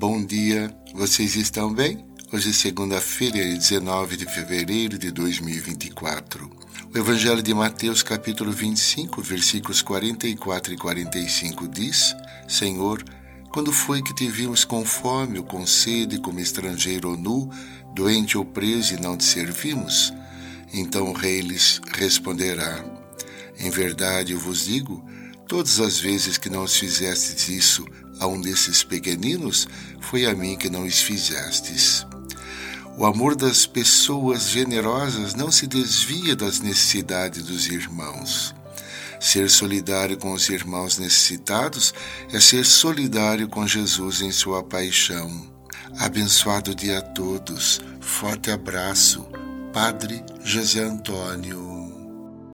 Bom dia, vocês estão bem? Hoje é segunda-feira, 19 de fevereiro de 2024. O Evangelho de Mateus, capítulo 25, versículos 44 e 45 diz: Senhor, quando foi que te vimos com fome ou com sede, como estrangeiro ou nu, doente ou preso e não te servimos? Então o rei lhes responderá: Em verdade eu vos digo, Todas as vezes que não os fizestes isso a um desses pequeninos, foi a mim que não os fizestes. O amor das pessoas generosas não se desvia das necessidades dos irmãos. Ser solidário com os irmãos necessitados é ser solidário com Jesus em sua paixão. Abençoado dia a todos. Forte abraço. Padre José Antônio.